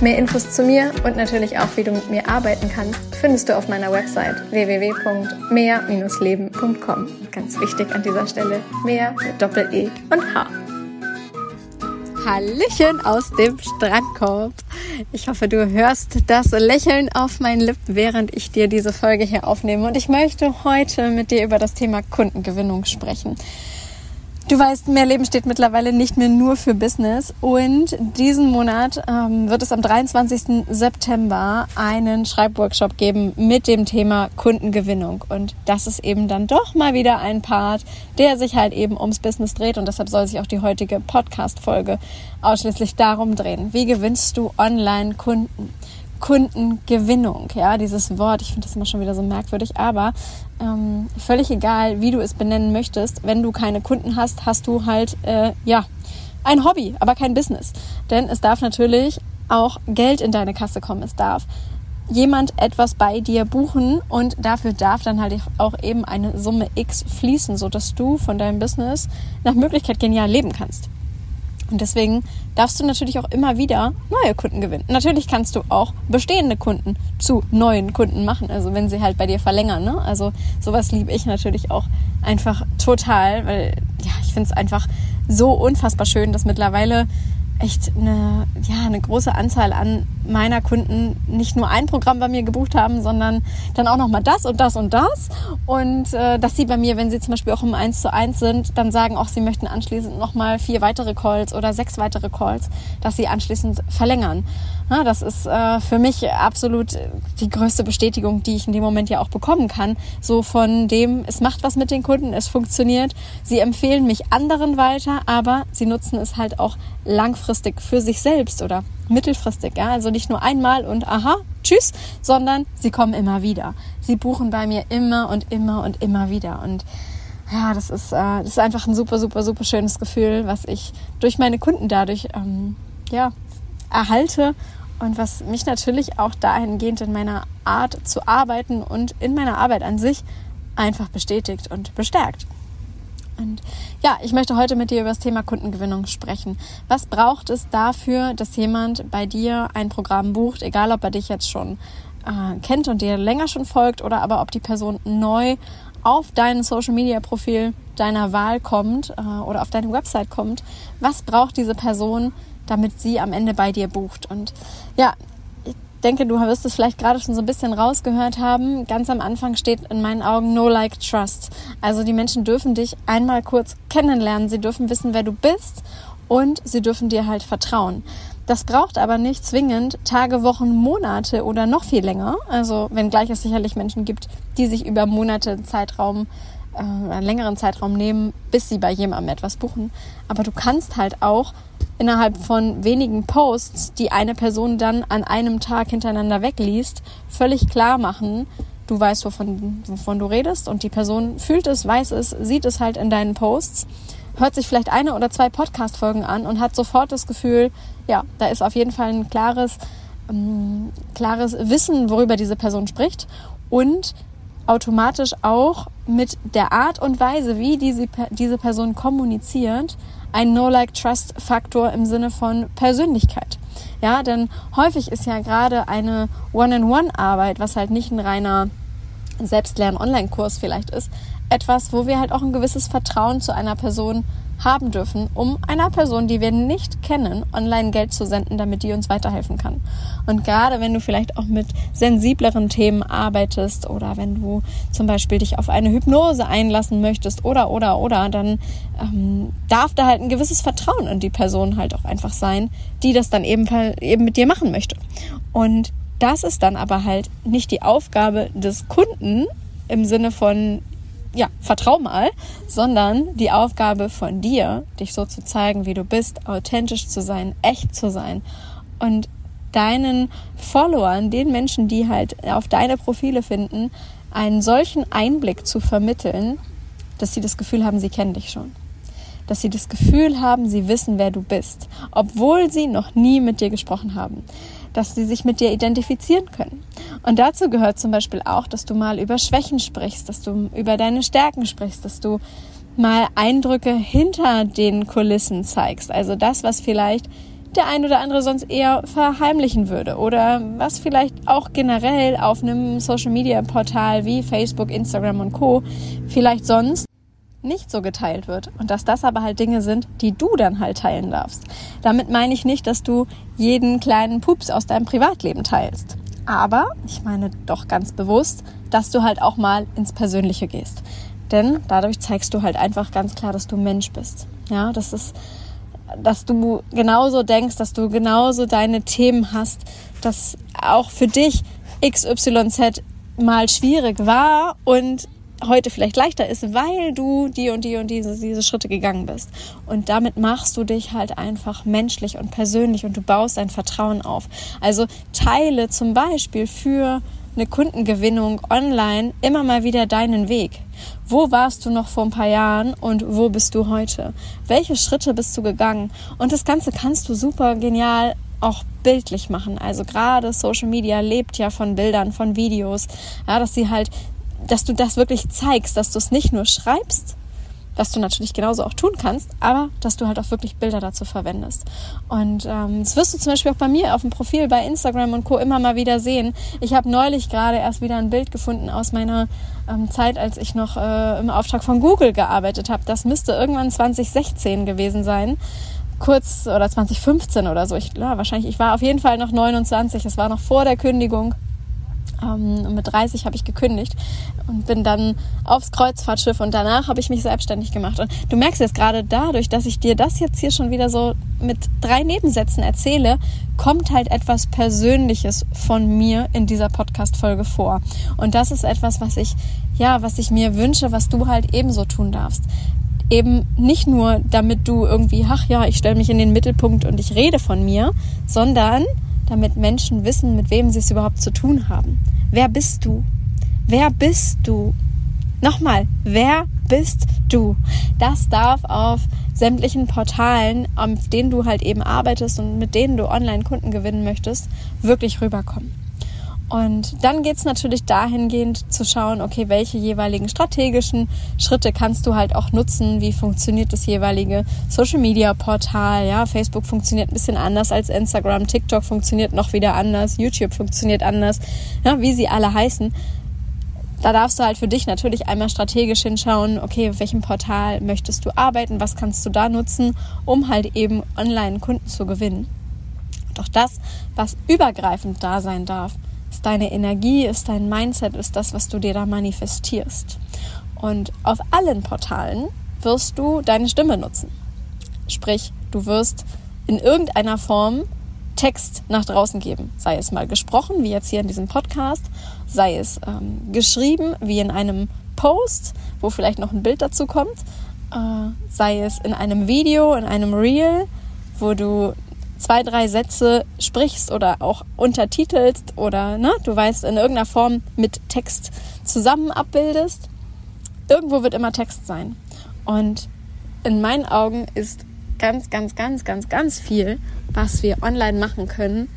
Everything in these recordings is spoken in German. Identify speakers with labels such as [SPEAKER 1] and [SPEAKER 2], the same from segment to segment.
[SPEAKER 1] Mehr Infos zu mir und natürlich auch, wie du mit mir arbeiten kannst, findest du auf meiner Website www.mehr-leben.com. Ganz wichtig an dieser Stelle, mehr mit Doppel-E und H. Hallöchen aus dem Strandkorb. Ich hoffe, du hörst das Lächeln auf meinen Lippen, während ich dir diese Folge hier aufnehme. Und ich möchte heute mit dir über das Thema Kundengewinnung sprechen. Du weißt, mehr Leben steht mittlerweile nicht mehr nur für Business und diesen Monat ähm, wird es am 23. September einen Schreibworkshop geben mit dem Thema Kundengewinnung und das ist eben dann doch mal wieder ein Part, der sich halt eben ums Business dreht und deshalb soll sich auch die heutige Podcast-Folge ausschließlich darum drehen. Wie gewinnst du Online-Kunden? Kundengewinnung, ja, dieses Wort, ich finde das immer schon wieder so merkwürdig, aber ähm, völlig egal, wie du es benennen möchtest, wenn du keine Kunden hast, hast du halt, äh, ja, ein Hobby, aber kein Business. Denn es darf natürlich auch Geld in deine Kasse kommen, es darf jemand etwas bei dir buchen und dafür darf dann halt auch eben eine Summe X fließen, sodass du von deinem Business nach Möglichkeit genial leben kannst. Und deswegen darfst du natürlich auch immer wieder neue Kunden gewinnen. Natürlich kannst du auch bestehende Kunden zu neuen Kunden machen, also wenn sie halt bei dir verlängern. Ne? Also sowas liebe ich natürlich auch einfach total, weil ja, ich finde es einfach so unfassbar schön, dass mittlerweile echt eine, ja, eine große Anzahl an meiner Kunden nicht nur ein Programm bei mir gebucht haben, sondern dann auch nochmal das und das und das. Und äh, dass sie bei mir, wenn sie zum Beispiel auch im 1 zu 1 sind, dann sagen auch, sie möchten anschließend nochmal vier weitere Calls oder sechs weitere Calls, dass sie anschließend verlängern. Das ist äh, für mich absolut die größte Bestätigung, die ich in dem Moment ja auch bekommen kann. So von dem, es macht was mit den Kunden, es funktioniert. Sie empfehlen mich anderen weiter, aber sie nutzen es halt auch langfristig für sich selbst oder mittelfristig. Ja? Also nicht nur einmal und aha, tschüss, sondern sie kommen immer wieder. Sie buchen bei mir immer und immer und immer wieder. Und ja, das ist, äh, das ist einfach ein super, super, super schönes Gefühl, was ich durch meine Kunden dadurch ähm, ja, erhalte und was mich natürlich auch dahingehend in meiner Art zu arbeiten und in meiner Arbeit an sich einfach bestätigt und bestärkt. Und ja, ich möchte heute mit dir über das Thema Kundengewinnung sprechen. Was braucht es dafür, dass jemand bei dir ein Programm bucht, egal ob er dich jetzt schon äh, kennt und dir länger schon folgt oder aber ob die Person neu auf dein Social Media Profil deiner Wahl kommt äh, oder auf deine Website kommt? Was braucht diese Person, damit sie am Ende bei dir bucht. Und ja, ich denke, du wirst es vielleicht gerade schon so ein bisschen rausgehört haben. Ganz am Anfang steht in meinen Augen No Like Trust. Also die Menschen dürfen dich einmal kurz kennenlernen. Sie dürfen wissen, wer du bist und sie dürfen dir halt vertrauen. Das braucht aber nicht zwingend Tage, Wochen, Monate oder noch viel länger. Also wenngleich es sicherlich Menschen gibt, die sich über Monate Zeitraum äh, einen längeren Zeitraum nehmen, bis sie bei jemandem etwas buchen. Aber du kannst halt auch innerhalb von wenigen Posts, die eine Person dann an einem Tag hintereinander wegliest, völlig klar machen, du weißt, wovon, wovon du redest und die Person fühlt es, weiß es, sieht es halt in deinen Posts, hört sich vielleicht eine oder zwei Podcast-Folgen an und hat sofort das Gefühl, ja, da ist auf jeden Fall ein klares, ähm, klares Wissen, worüber diese Person spricht und automatisch auch mit der Art und Weise, wie diese, diese Person kommuniziert, ein No-Like-Trust-Faktor im Sinne von Persönlichkeit. Ja, denn häufig ist ja gerade eine One-on-One-Arbeit, was halt nicht ein reiner Selbstlern-Online-Kurs vielleicht ist, etwas, wo wir halt auch ein gewisses Vertrauen zu einer Person haben dürfen, um einer Person, die wir nicht kennen, online Geld zu senden, damit die uns weiterhelfen kann. Und gerade wenn du vielleicht auch mit sensibleren Themen arbeitest oder wenn du zum Beispiel dich auf eine Hypnose einlassen möchtest oder oder oder, dann ähm, darf da halt ein gewisses Vertrauen in die Person halt auch einfach sein, die das dann eben, eben mit dir machen möchte. Und das ist dann aber halt nicht die Aufgabe des Kunden im Sinne von, ja, vertrau mal, sondern die Aufgabe von dir, dich so zu zeigen, wie du bist, authentisch zu sein, echt zu sein und deinen Followern, den Menschen, die halt auf deine Profile finden, einen solchen Einblick zu vermitteln, dass sie das Gefühl haben, sie kennen dich schon. Dass sie das Gefühl haben, sie wissen, wer du bist, obwohl sie noch nie mit dir gesprochen haben. Dass sie sich mit dir identifizieren können. Und dazu gehört zum Beispiel auch, dass du mal über Schwächen sprichst, dass du über deine Stärken sprichst, dass du mal Eindrücke hinter den Kulissen zeigst. Also das, was vielleicht der ein oder andere sonst eher verheimlichen würde oder was vielleicht auch generell auf einem Social Media Portal wie Facebook, Instagram und Co. vielleicht sonst nicht so geteilt wird und dass das aber halt Dinge sind, die du dann halt teilen darfst. Damit meine ich nicht, dass du jeden kleinen Pups aus deinem Privatleben teilst. Aber ich meine doch ganz bewusst, dass du halt auch mal ins Persönliche gehst. Denn dadurch zeigst du halt einfach ganz klar, dass du Mensch bist. Ja, das ist dass du genauso denkst, dass du genauso deine Themen hast, dass auch für dich XYZ mal schwierig war und heute vielleicht leichter ist, weil du die und die und diese, diese Schritte gegangen bist. Und damit machst du dich halt einfach menschlich und persönlich und du baust dein Vertrauen auf. Also teile zum Beispiel für eine Kundengewinnung online immer mal wieder deinen Weg. Wo warst du noch vor ein paar Jahren und wo bist du heute? Welche Schritte bist du gegangen? Und das Ganze kannst du super genial auch bildlich machen. Also gerade Social Media lebt ja von Bildern, von Videos, ja, dass sie halt, dass du das wirklich zeigst, dass du es nicht nur schreibst, was du natürlich genauso auch tun kannst, aber dass du halt auch wirklich Bilder dazu verwendest. Und ähm, das wirst du zum Beispiel auch bei mir auf dem Profil bei Instagram und Co. immer mal wieder sehen. Ich habe neulich gerade erst wieder ein Bild gefunden aus meiner ähm, Zeit, als ich noch äh, im Auftrag von Google gearbeitet habe. Das müsste irgendwann 2016 gewesen sein kurz oder 2015 oder so. Ich, ja, wahrscheinlich, ich war auf jeden Fall noch 29. Es war noch vor der Kündigung. Ähm, mit 30 habe ich gekündigt und bin dann aufs Kreuzfahrtschiff und danach habe ich mich selbstständig gemacht. Und du merkst jetzt gerade dadurch, dass ich dir das jetzt hier schon wieder so mit drei Nebensätzen erzähle, kommt halt etwas Persönliches von mir in dieser Podcast-Folge vor. Und das ist etwas, was ich, ja, was ich mir wünsche, was du halt ebenso tun darfst eben nicht nur, damit du irgendwie, ach ja, ich stelle mich in den Mittelpunkt und ich rede von mir, sondern damit Menschen wissen, mit wem sie es überhaupt zu tun haben. Wer bist du? Wer bist du? Nochmal, wer bist du? Das darf auf sämtlichen Portalen, auf denen du halt eben arbeitest und mit denen du Online-Kunden gewinnen möchtest, wirklich rüberkommen. Und dann geht es natürlich dahingehend zu schauen, okay, welche jeweiligen strategischen Schritte kannst du halt auch nutzen, wie funktioniert das jeweilige Social Media Portal, ja, Facebook funktioniert ein bisschen anders als Instagram, TikTok funktioniert noch wieder anders, YouTube funktioniert anders, ja, wie sie alle heißen. Da darfst du halt für dich natürlich einmal strategisch hinschauen, okay, auf welchem Portal möchtest du arbeiten, was kannst du da nutzen, um halt eben online Kunden zu gewinnen. Doch das, was übergreifend da sein darf, ist deine Energie, ist dein Mindset, ist das, was du dir da manifestierst. Und auf allen Portalen wirst du deine Stimme nutzen. Sprich, du wirst in irgendeiner Form Text nach draußen geben. Sei es mal gesprochen, wie jetzt hier in diesem Podcast, sei es ähm, geschrieben, wie in einem Post, wo vielleicht noch ein Bild dazu kommt, äh, sei es in einem Video, in einem Reel, wo du zwei, drei Sätze sprichst oder auch untertitelst oder ne, du weißt, in irgendeiner Form mit Text zusammen abbildest. Irgendwo wird immer Text sein. Und in meinen Augen ist ganz, ganz, ganz, ganz, ganz viel, was wir online machen können,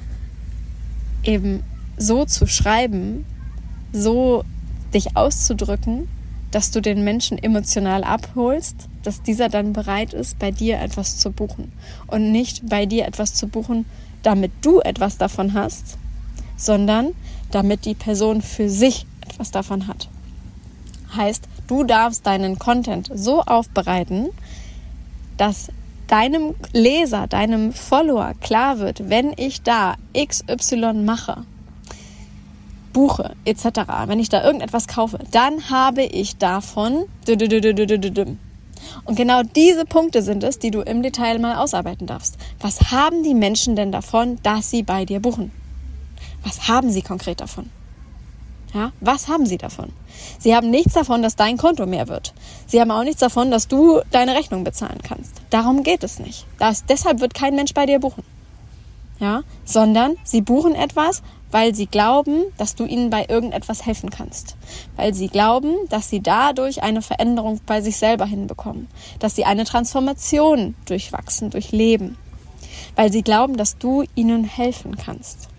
[SPEAKER 1] eben so zu schreiben, so dich auszudrücken, dass du den Menschen emotional abholst, dass dieser dann bereit ist, bei dir etwas zu buchen. Und nicht bei dir etwas zu buchen, damit du etwas davon hast, sondern damit die Person für sich etwas davon hat. Heißt, du darfst deinen Content so aufbereiten, dass deinem Leser, deinem Follower klar wird, wenn ich da XY mache, buche etc., wenn ich da irgendetwas kaufe, dann habe ich davon. Und genau diese Punkte sind es, die du im Detail mal ausarbeiten darfst. Was haben die Menschen denn davon, dass sie bei dir buchen? Was haben sie konkret davon? Ja, was haben sie davon? Sie haben nichts davon, dass dein Konto mehr wird. Sie haben auch nichts davon, dass du deine Rechnung bezahlen kannst. Darum geht es nicht. Das, deshalb wird kein Mensch bei dir buchen. Ja, sondern sie buchen etwas, weil sie glauben, dass du ihnen bei irgendetwas helfen kannst, weil sie glauben, dass sie dadurch eine Veränderung bei sich selber hinbekommen, dass sie eine Transformation durchwachsen, durchleben, weil sie glauben, dass du ihnen helfen kannst.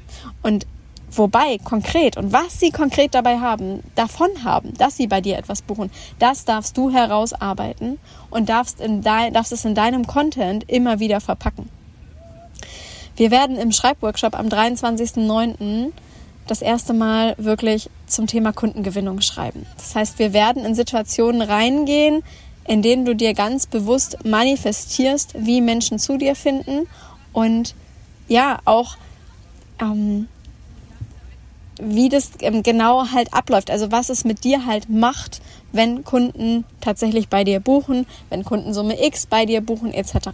[SPEAKER 1] Und wobei konkret und was sie konkret dabei haben, davon haben, dass sie bei dir etwas buchen, das darfst du herausarbeiten und darfst, in dein, darfst es in deinem Content immer wieder verpacken. Wir werden im Schreibworkshop am 23.09. das erste Mal wirklich zum Thema Kundengewinnung schreiben. Das heißt, wir werden in Situationen reingehen, in denen du dir ganz bewusst manifestierst, wie Menschen zu dir finden und ja, auch ähm, wie das ähm, genau halt abläuft. Also was es mit dir halt macht, wenn Kunden tatsächlich bei dir buchen, wenn Kunden Summe X bei dir buchen etc.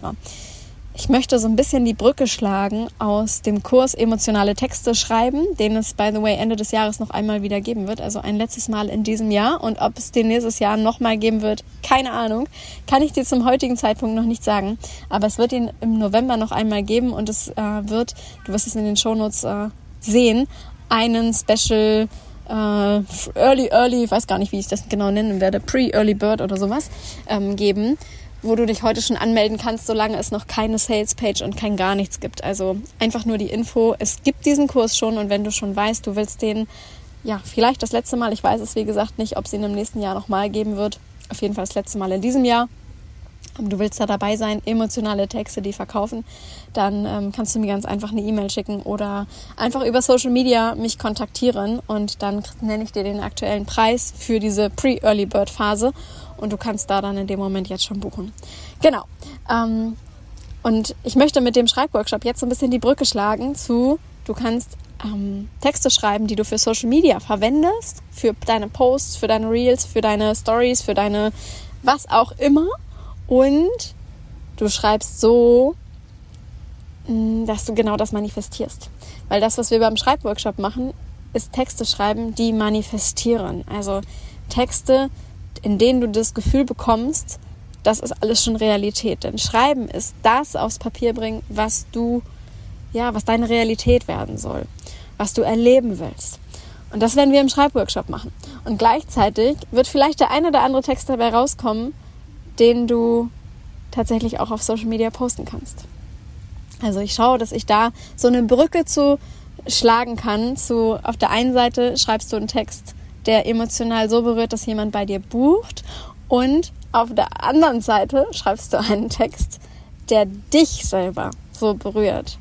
[SPEAKER 1] Ich möchte so ein bisschen die Brücke schlagen aus dem Kurs Emotionale Texte schreiben, den es, by the way, Ende des Jahres noch einmal wieder geben wird. Also ein letztes Mal in diesem Jahr. Und ob es den nächstes Jahr nochmal geben wird, keine Ahnung. Kann ich dir zum heutigen Zeitpunkt noch nicht sagen. Aber es wird ihn im November noch einmal geben und es äh, wird, du wirst es in den Shownotes äh, sehen, einen Special äh, Early Early, ich weiß gar nicht, wie ich das genau nennen werde, Pre-Early Bird oder sowas ähm, geben wo du dich heute schon anmelden kannst, solange es noch keine Sales-Page und kein gar nichts gibt. Also einfach nur die Info. Es gibt diesen Kurs schon und wenn du schon weißt, du willst den, ja, vielleicht das letzte Mal, ich weiß es wie gesagt nicht, ob es ihn im nächsten Jahr nochmal geben wird. Auf jeden Fall das letzte Mal in diesem Jahr. Du willst da dabei sein, emotionale Texte, die verkaufen, dann ähm, kannst du mir ganz einfach eine E-Mail schicken oder einfach über Social Media mich kontaktieren und dann nenne ich dir den aktuellen Preis für diese Pre-Early Bird Phase und du kannst da dann in dem Moment jetzt schon buchen. Genau. Ähm, und ich möchte mit dem Schreibworkshop jetzt so ein bisschen die Brücke schlagen zu, du kannst ähm, Texte schreiben, die du für Social Media verwendest, für deine Posts, für deine Reels, für deine Stories, für deine was auch immer. Und du schreibst so, mm, dass du genau das manifestierst. Weil das, was wir beim Schreibworkshop machen, ist Texte schreiben, die manifestieren. Also Texte, in denen du das Gefühl bekommst, das ist alles schon Realität. Denn Schreiben ist das aufs Papier bringen, was du, ja, was deine Realität werden soll, was du erleben willst. Und das werden wir im Schreibworkshop machen. Und gleichzeitig wird vielleicht der ein oder andere Text dabei rauskommen, den du tatsächlich auch auf Social Media posten kannst. Also ich schaue, dass ich da so eine Brücke zu schlagen kann zu auf der einen Seite schreibst du einen Text, der emotional so berührt, dass jemand bei dir bucht. Und auf der anderen Seite schreibst du einen Text, der dich selber so berührt,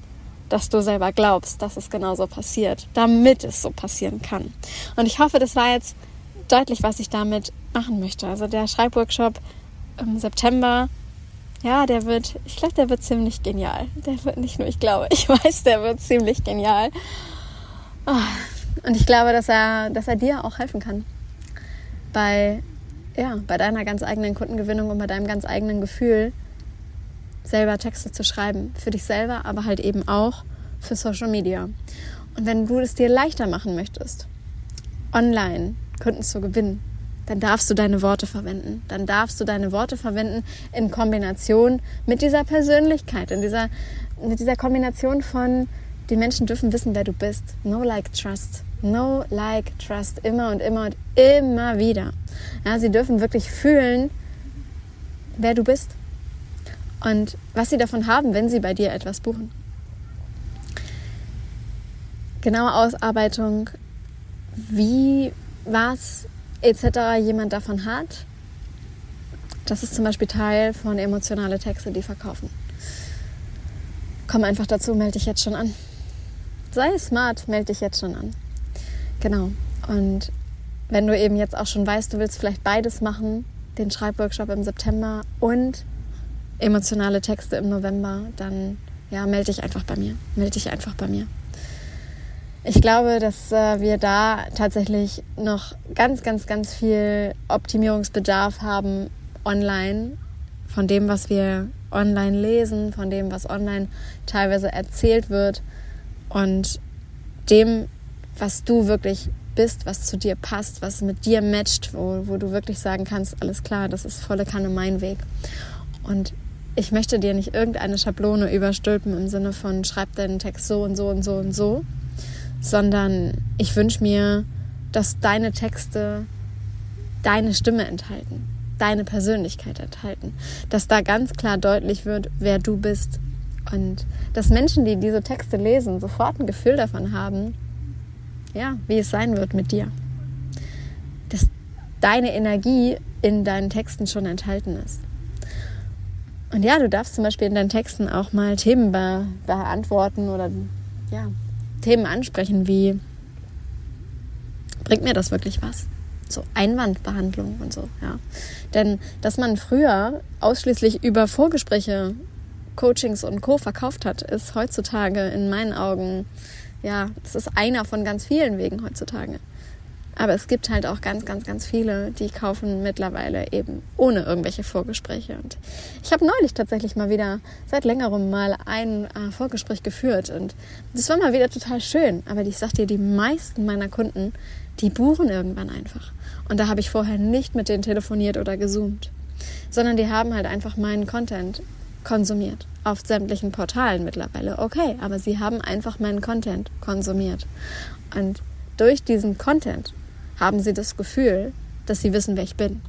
[SPEAKER 1] dass du selber glaubst, dass es genauso passiert, damit es so passieren kann. Und ich hoffe, das war jetzt deutlich, was ich damit machen möchte. Also der Schreibworkshop im September, ja, der wird, ich glaube, der wird ziemlich genial. Der wird nicht nur, ich glaube, ich weiß, der wird ziemlich genial. Oh, und ich glaube, dass er, dass er dir auch helfen kann. Bei, ja, bei deiner ganz eigenen Kundengewinnung und bei deinem ganz eigenen Gefühl, selber Texte zu schreiben. Für dich selber, aber halt eben auch für Social Media. Und wenn du es dir leichter machen möchtest, online Kunden zu gewinnen, dann darfst du deine Worte verwenden. Dann darfst du deine Worte verwenden in Kombination mit dieser Persönlichkeit, in dieser, mit dieser Kombination von, die Menschen dürfen wissen, wer du bist. No like trust. No like trust. Immer und immer und immer wieder. Ja, sie dürfen wirklich fühlen, wer du bist und was sie davon haben, wenn sie bei dir etwas buchen. Genaue Ausarbeitung, wie, was etc. jemand davon hat, das ist zum Beispiel Teil von emotionale Texte, die verkaufen. Komm einfach dazu, melde dich jetzt schon an sei smart, melde dich jetzt schon an. Genau. Und wenn du eben jetzt auch schon weißt, du willst vielleicht beides machen, den Schreibworkshop im September und emotionale Texte im November, dann ja, melde dich einfach bei mir. Melde dich einfach bei mir. Ich glaube, dass äh, wir da tatsächlich noch ganz, ganz, ganz viel Optimierungsbedarf haben online von dem, was wir online lesen, von dem, was online teilweise erzählt wird und dem, was du wirklich bist, was zu dir passt, was mit dir matcht, wo, wo du wirklich sagen kannst, alles klar, das ist volle Kanne mein Weg. Und ich möchte dir nicht irgendeine Schablone überstülpen im Sinne von schreib deinen Text so und so und so und so, sondern ich wünsche mir, dass deine Texte deine Stimme enthalten, deine Persönlichkeit enthalten, dass da ganz klar deutlich wird, wer du bist und dass Menschen, die diese Texte lesen, sofort ein Gefühl davon haben, ja, wie es sein wird mit dir. Dass deine Energie in deinen Texten schon enthalten ist. Und ja, du darfst zum Beispiel in deinen Texten auch mal Themen be beantworten oder ja, Themen ansprechen wie, bringt mir das wirklich was? So Einwandbehandlung und so, ja. Denn dass man früher ausschließlich über Vorgespräche, Coachings und Co. verkauft hat, ist heutzutage in meinen Augen, ja, das ist einer von ganz vielen Wegen heutzutage. Aber es gibt halt auch ganz, ganz, ganz viele, die kaufen mittlerweile eben ohne irgendwelche Vorgespräche. Und ich habe neulich tatsächlich mal wieder seit längerem mal ein äh, Vorgespräch geführt und das war mal wieder total schön. Aber ich sag dir, die meisten meiner Kunden, die buchen irgendwann einfach. Und da habe ich vorher nicht mit denen telefoniert oder gezoomt, sondern die haben halt einfach meinen Content konsumiert. Auf sämtlichen Portalen mittlerweile. Okay, aber sie haben einfach meinen Content konsumiert. Und durch diesen Content haben sie das Gefühl, dass sie wissen, wer ich bin.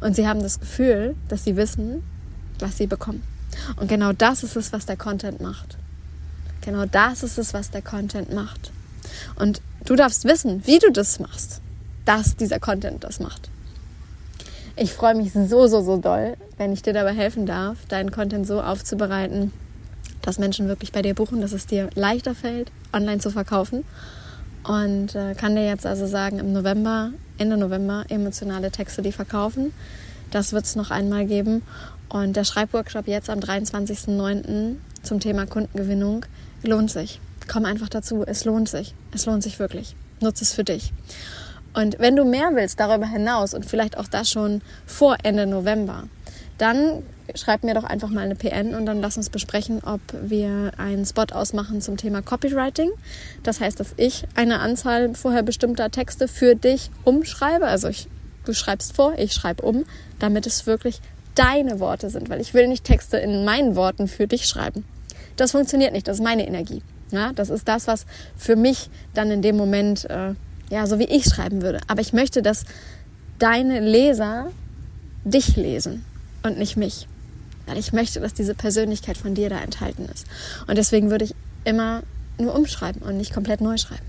[SPEAKER 1] Und sie haben das Gefühl, dass sie wissen, was sie bekommen. Und genau das ist es, was der Content macht. Genau das ist es, was der Content macht. Und du darfst wissen, wie du das machst, dass dieser Content das macht. Ich freue mich so, so, so doll, wenn ich dir dabei helfen darf, deinen Content so aufzubereiten, dass Menschen wirklich bei dir buchen, dass es dir leichter fällt, online zu verkaufen und äh, kann dir jetzt also sagen, im November, Ende November, emotionale Texte, die verkaufen. Das wird es noch einmal geben. Und der Schreibworkshop jetzt am 23.09. zum Thema Kundengewinnung lohnt sich. Komm einfach dazu, es lohnt sich. Es lohnt sich wirklich. Nutze es für dich. Und wenn du mehr willst darüber hinaus und vielleicht auch das schon vor Ende November, dann schreib mir doch einfach mal eine PN und dann lass uns besprechen, ob wir einen Spot ausmachen zum Thema Copywriting. Das heißt, dass ich eine Anzahl vorher bestimmter Texte für dich umschreibe. Also ich, du schreibst vor, ich schreibe um, damit es wirklich deine Worte sind, weil ich will nicht Texte in meinen Worten für dich schreiben. Das funktioniert nicht, das ist meine Energie. Ja, das ist das, was für mich dann in dem Moment, äh, ja, so wie ich schreiben würde. Aber ich möchte, dass deine Leser dich lesen und nicht mich. Weil ich möchte, dass diese Persönlichkeit von dir da enthalten ist. Und deswegen würde ich immer nur umschreiben und nicht komplett neu schreiben.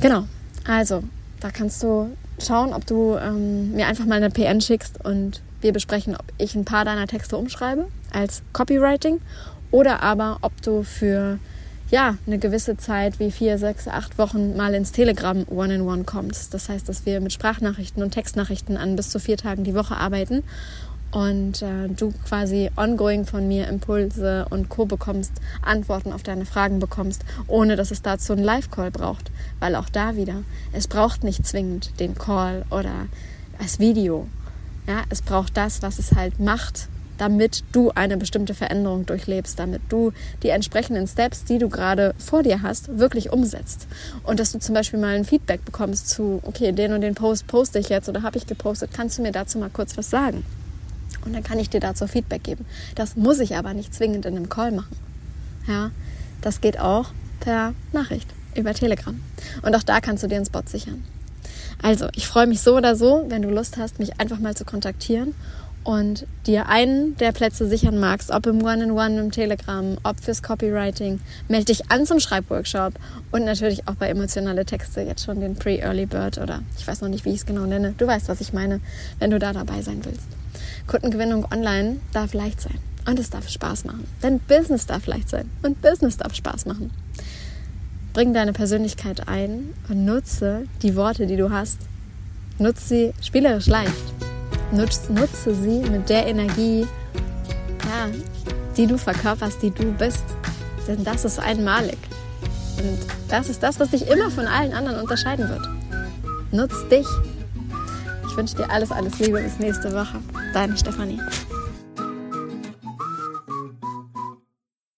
[SPEAKER 1] Genau. Also, da kannst du schauen, ob du ähm, mir einfach mal eine PN schickst und wir besprechen, ob ich ein paar deiner Texte umschreibe als Copywriting oder aber ob du für ja, eine gewisse Zeit wie vier, sechs, acht Wochen mal ins Telegram One-in-One kommst. Das heißt, dass wir mit Sprachnachrichten und Textnachrichten an bis zu vier Tagen die Woche arbeiten und äh, du quasi ongoing von mir Impulse und Co. bekommst, Antworten auf deine Fragen bekommst, ohne dass es dazu einen Live-Call braucht. Weil auch da wieder, es braucht nicht zwingend den Call oder das Video. Ja, es braucht das, was es halt macht, damit du eine bestimmte Veränderung durchlebst, damit du die entsprechenden Steps, die du gerade vor dir hast, wirklich umsetzt. Und dass du zum Beispiel mal ein Feedback bekommst zu, okay, den und den Post poste ich jetzt oder habe ich gepostet, kannst du mir dazu mal kurz was sagen? Und dann kann ich dir dazu Feedback geben. Das muss ich aber nicht zwingend in einem Call machen. Ja, das geht auch per Nachricht über Telegram. Und auch da kannst du dir einen Spot sichern. Also, ich freue mich so oder so, wenn du Lust hast, mich einfach mal zu kontaktieren und dir einen der Plätze sichern magst, ob im One-in-One, im Telegram, ob fürs Copywriting, melde dich an zum Schreibworkshop und natürlich auch bei emotionale Texte jetzt schon den Pre-Early Bird oder ich weiß noch nicht, wie ich es genau nenne. Du weißt, was ich meine, wenn du da dabei sein willst. Kundengewinnung online darf leicht sein und es darf Spaß machen. Denn Business darf leicht sein und Business darf Spaß machen. Bring deine Persönlichkeit ein und nutze die Worte, die du hast. Nutze sie spielerisch leicht nutze, nutze sie mit der Energie, ja, die du verkörperst, die du bist. Denn das ist einmalig. Und das ist das, was dich immer von allen anderen unterscheiden wird. Nutz dich. Ich wünsche dir alles, alles Liebe. Bis nächste Woche. Deine Stefanie.